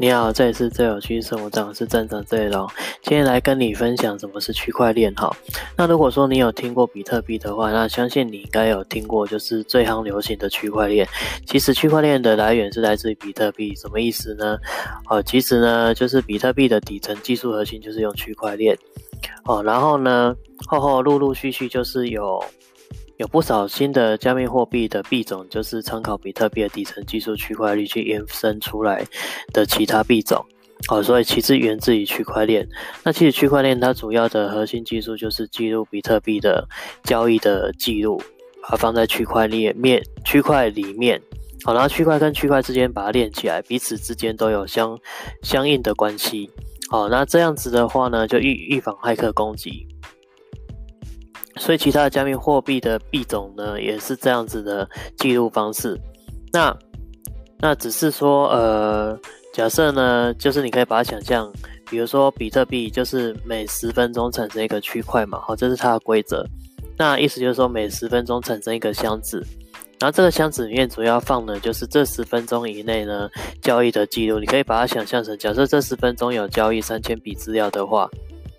你好，这里是最有趣生活长是站长这里喽。今天来跟你分享什么是区块链哈。那如果说你有听过比特币的话，那相信你应该有听过就是最夯流行的区块链。其实区块链的来源是来自于比特币，什么意思呢？哦，其实呢就是比特币的底层技术核心就是用区块链。哦，然后呢后后陆陆续续就是有。有不少新的加密货币的币种，就是参考比特币的底层技术区块链去延伸出来的其他币种。哦，所以其实源自于区块链。那其实区块链它主要的核心技术就是记录比特币的交易的记录，啊放在区块链面区块里面。好，然后区块跟区块之间把它连起来，彼此之间都有相相应的关系。好，那这样子的话呢，就预预防骇客攻击。所以，其他的加密货币的币种呢，也是这样子的记录方式。那那只是说，呃，假设呢，就是你可以把它想象，比如说比特币就是每十分钟产生一个区块嘛，好，这是它的规则。那意思就是说，每十分钟产生一个箱子，然后这个箱子里面主要放的就是这十分钟以内呢交易的记录。你可以把它想象成，假设这十分钟有交易三千笔资料的话。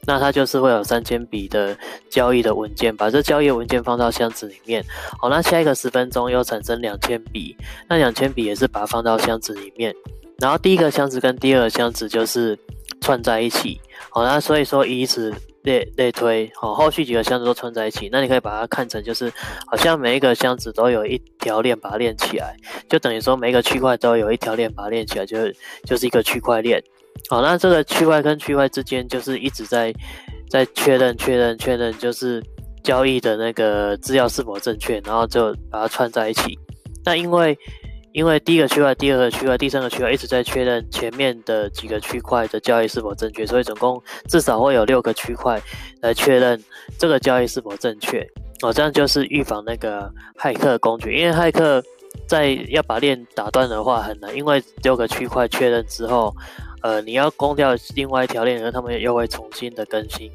那它就是会有三千笔的交易的文件，把这交易文件放到箱子里面。好，那下一个十分钟又产生两千笔，那两千笔也是把它放到箱子里面。然后第一个箱子跟第二个箱子就是串在一起。好，那所以说以此类类推，好，后续几个箱子都串在一起。那你可以把它看成就是好像每一个箱子都有一条链把它连起来，就等于说每一个区块都有一条链把它连起来，就是就是一个区块链。好，那这个区块跟区块之间就是一直在在确认、确认、确认，就是交易的那个资料是否正确，然后就把它串在一起。那因为因为第一个区块、第二个区块、第三个区块一直在确认前面的几个区块的交易是否正确，所以总共至少会有六个区块来确认这个交易是否正确。哦，这样就是预防那个骇客工具，因为骇客在要把链打断的话很难，因为六个区块确认之后。呃，你要攻掉另外一条链，然后他们又会重新的更新。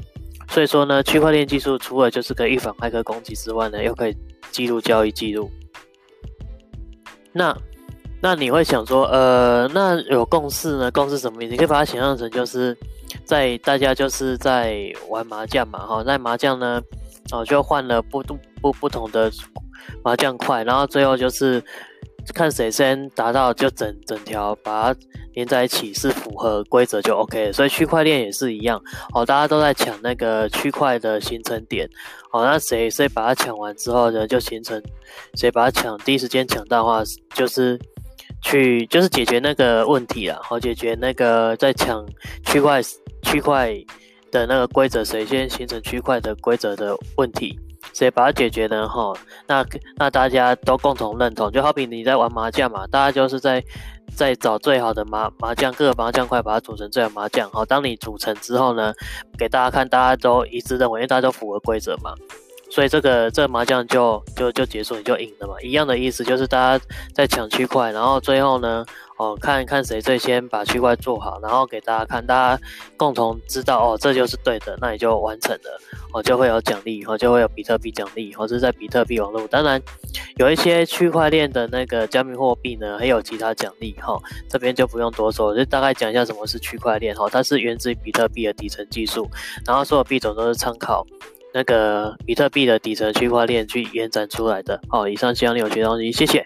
所以说呢，区块链技术除了就是可以预防骇客攻击之外呢，又可以记录交易记录。那那你会想说，呃，那有共识呢？共识什么意思？你可以把它想象成就是在大家就是在玩麻将嘛，哈，在麻将呢，哦，就换了不不不不同的麻将块，然后最后就是。看谁先达到，就整整条把它连在一起，是符合规则就 OK。所以区块链也是一样，哦，大家都在抢那个区块的形成点，哦，那谁谁把它抢完之后呢，就形成谁把它抢第一时间抢到的话，就是去就是解决那个问题了，好解决那个在抢区块区块的那个规则，谁先形成区块的规则的问题。谁把它解决呢？哈，那那大家都共同认同，就好比你在玩麻将嘛，大家就是在在找最好的麻麻将，各个麻将块把它组成最好麻将。好，当你组成之后呢，给大家看，大家都一致认为，因为大家都符合规则嘛。所以这个这个麻将就就就结束，你就赢了嘛。一样的意思就是大家在抢区块，然后最后呢，哦，看看谁最先把区块做好，然后给大家看，大家共同知道哦，这就是对的，那你就完成了，哦，就会有奖励，哦，就会有比特币奖励，或者在比特币网络。当然，有一些区块链的那个加密货币呢，还有其他奖励，哈，这边就不用多说，就大概讲一下什么是区块链，哈，它是源自于比特币的底层技术，然后所有币种都是参考。那个比特币的底层区块链去延展出来的。好，以上希望你有学到东西，谢谢。